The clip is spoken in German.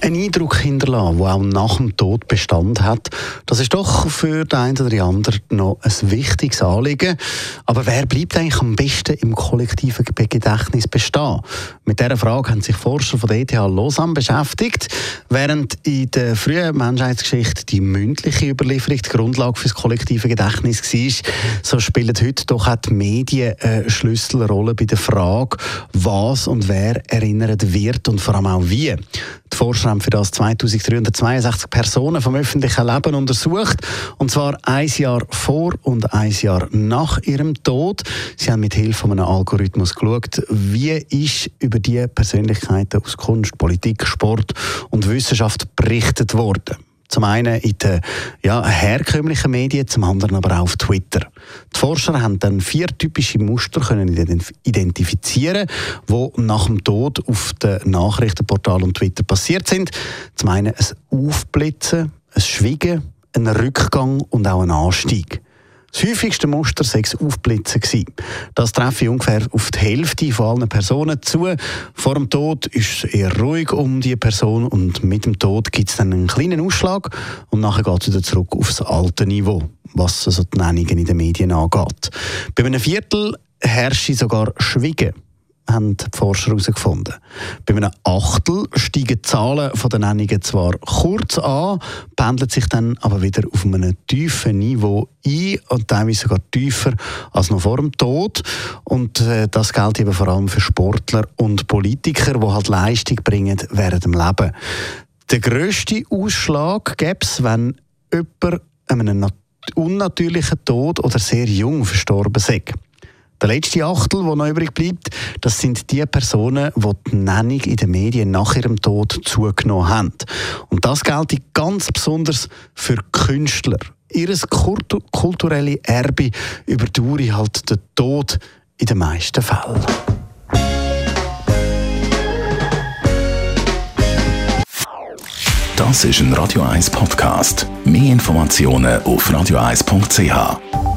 ein Eindruck hinterlassen, der auch nach dem Tod Bestand hat. Das ist doch für den einen oder anderen noch ein wichtiges Anliegen. Aber wer bleibt eigentlich am besten im kollektiven Gedächtnis bestehen? Mit dieser Frage haben sich Forscher von der ETH Lausanne beschäftigt. Während in der frühen Menschheitsgeschichte die mündliche Überlieferung die Grundlage für das kollektive Gedächtnis war, so spielen heute doch auch die Medien eine Schlüsselrolle bei der Frage, was und wer erinnert wird und vor allem auch wie. Forscher haben für das 2362 Personen vom öffentlichen Leben untersucht. Und zwar ein Jahr vor und ein Jahr nach ihrem Tod. Sie haben mit Hilfe von einem Algorithmus geschaut, wie ist über die Persönlichkeiten aus Kunst, Politik, Sport und Wissenschaft berichtet worden. Zum einen in den ja, herkömmlichen Medien, zum anderen aber auch auf Twitter. Die Forscher haben dann vier typische Muster können identifizieren, die nach dem Tod auf den Nachrichtenportalen und Twitter passiert sind. Zum einen ein Aufblitzen, ein Schwiegen, ein Rückgang und auch ein Anstieg. Das häufigste Muster sei das Aufblitzen gewesen. Das treffe ich ungefähr auf die Hälfte von allen Personen zu. Vor dem Tod ist es eher ruhig um die Person und mit dem Tod gibt es dann einen kleinen Ausschlag und nachher geht es wieder zurück aufs alte Niveau, was also die Nennungen in den Medien angeht. Bei einem Viertel herrscht sogar Schwiegen haben die Forscher herausgefunden. Bei einem Achtel steigen die Zahlen der Nennungen zwar kurz an, pendeln sich dann aber wieder auf einem tiefen Niveau ein und teilweise sogar tiefer als noch vor dem Tod. Und äh, das gilt eben vor allem für Sportler und Politiker, die halt Leistung bringen während dem Leben. Der grösste Ausschlag gäbe es, wenn jemand einem unnatürlichen Tod oder sehr jung verstorben ist. Der letzte Achtel, der noch übrig bleibt, das sind die Personen, die die Nennung in den Medien nach ihrem Tod zugenommen haben. Und das gilt ganz besonders für Künstler. Ihres kulturelle Erbe überdauere halt den Tod in den meisten Fällen. Das ist ein Radio 1 Podcast. Mehr Informationen auf radio1.ch.